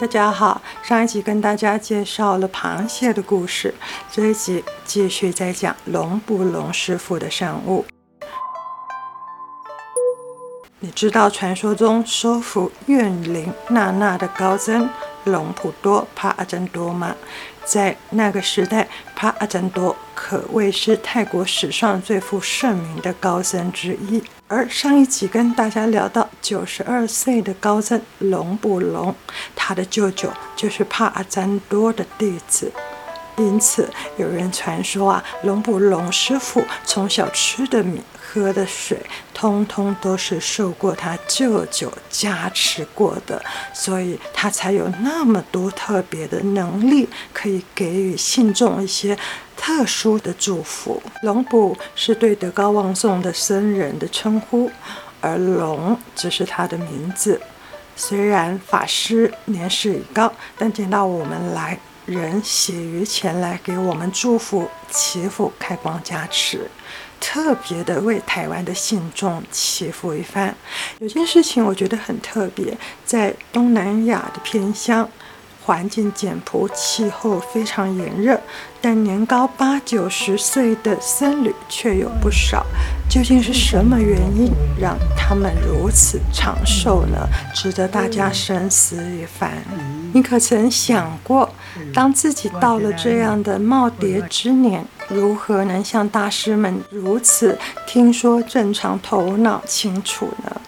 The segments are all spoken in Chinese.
大家好，上一集跟大家介绍了螃蟹的故事，这一集继续在讲龙不龙师傅的生物。你知道传说中收服怨灵娜娜的高僧隆普多帕阿珍多吗？在那个时代，帕阿珍多可谓是泰国史上最负盛名的高僧之一。而上一集跟大家聊到九十二岁的高僧隆普隆，他的舅舅就是帕阿珍多的弟子，因此有人传说啊，龙布龙师傅从小吃的米、喝的水，通通都是受过他舅舅加持过的，所以他才有那么多特别的能力，可以给予信众一些。特殊的祝福，龙布是对德高望重的僧人的称呼，而龙只是他的名字。虽然法师年事已高，但见到我们来，人写于前来给我们祝福、祈福、开光加持，特别的为台湾的信众祈福一番。有件事情我觉得很特别，在东南亚的偏乡。环境简朴，气候非常炎热，但年高八九十岁的僧侣却有不少。究竟是什么原因让他们如此长寿呢？值得大家深思一番。你可曾想过，当自己到了这样的耄耋之年，如何能像大师们如此听说正常、头脑清楚呢？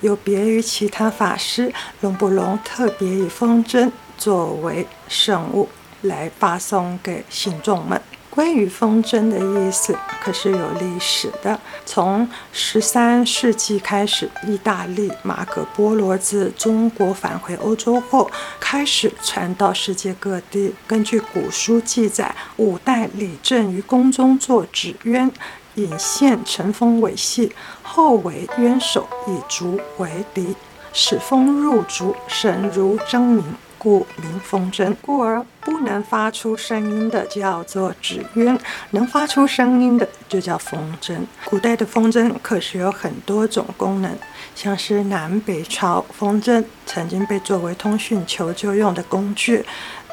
有别于其他法师，龙布龙特别以风筝。作为圣物来发送给信众们。关于风筝的意思，可是有历史的。从十三世纪开始，意大利马可波罗自中国返回欧洲后，开始传到世界各地。根据古书记载，五代李政于宫中作纸鸢，引线乘风尾系，后为鸢首，以竹为笛，使风入竹，声如筝鸣。故名风筝，故而不能发出声音的叫做纸鸢，能发出声音的就叫风筝。古代的风筝可是有很多种功能，像是南北朝风筝曾经被作为通讯求救用的工具，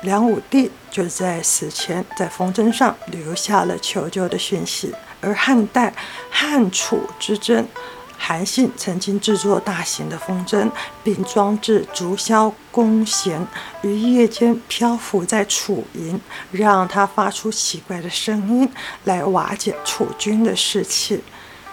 梁武帝就在死前在风筝上留下了求救的讯息，而汉代汉楚之争。韩信曾经制作大型的风筝，并装置竹箫弓弦，于夜间漂浮在楚营，让它发出奇怪的声音，来瓦解楚军的士气。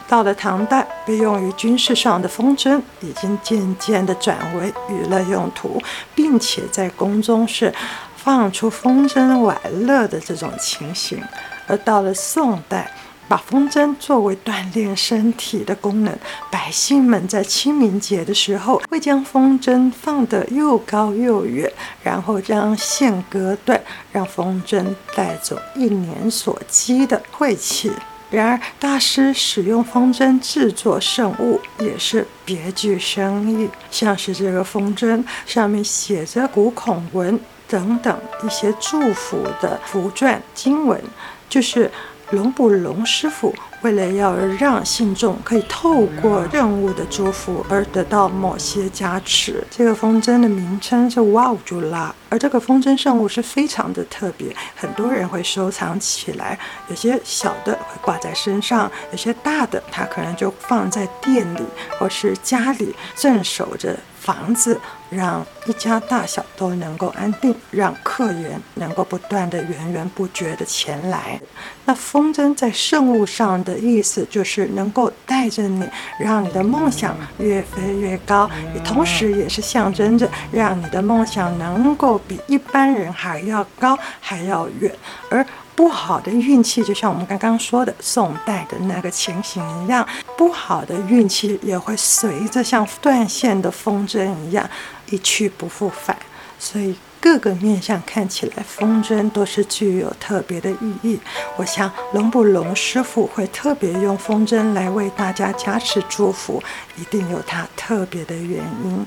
到了唐代，被用于军事上的风筝已经渐渐地转为娱乐用途，并且在宫中是放出风筝玩乐的这种情形。而到了宋代，把风筝作为锻炼身体的功能，百姓们在清明节的时候会将风筝放得又高又远，然后将线割断，让风筝带走一年所积的晦气。然而，大师使用风筝制作圣物也是别具深意，像是这个风筝上面写着古孔文等等一些祝福的符篆经文，就是。龙布龙师傅为了要让信众可以透过任务的祝福而得到某些加持，这个风筝的名称是哇乌朱拉，而这个风筝圣物是非常的特别，很多人会收藏起来，有些小的会挂在身上，有些大的它可能就放在店里或是家里镇守着。房子让一家大小都能够安定，让客源能够不断的源源不绝的前来。那风筝在圣物上的意思就是能够带着你，让你的梦想越飞越高，也同时也是象征着让你的梦想能够比一般人还要高，还要远，而。不好的运气，就像我们刚刚说的宋代的那个情形一样，不好的运气也会随着像断线的风筝一样一去不复返。所以各个面相看起来，风筝都是具有特别的意义。我想龙布龙师傅会特别用风筝来为大家加持祝福，一定有他特别的原因。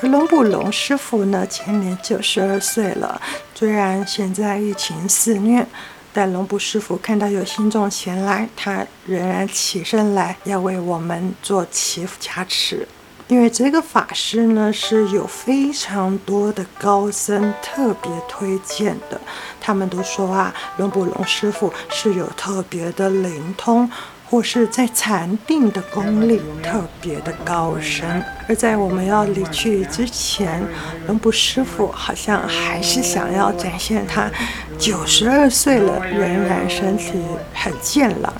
而龙布龙师傅呢，今年九十二岁了，虽然现在疫情肆虐。但龙布师傅看到有信众前来，他仍然起身来，要为我们做祈福加持。因为这个法师呢是有非常多的高僧特别推荐的，他们都说啊，龙普隆师傅是有特别的灵通。或是在禅定的功力特别的高深，而在我们要离去之前，龙普师傅好像还是想要展现他九十二岁了，仍然身体很健朗。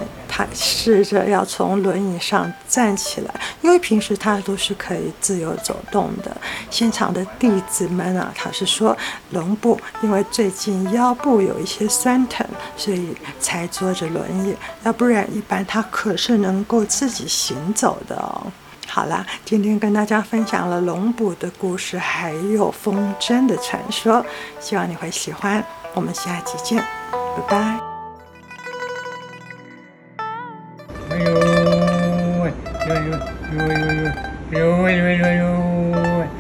试着要从轮椅上站起来，因为平时他都是可以自由走动的。现场的弟子们啊，他是说龙普因为最近腰部有一些酸疼，所以才坐着轮椅，要不然一般他可是能够自己行走的哦。好啦，今天跟大家分享了龙普的故事，还有风筝的传说，希望你会喜欢。我们下期见，拜拜。よよよよよよよよよよ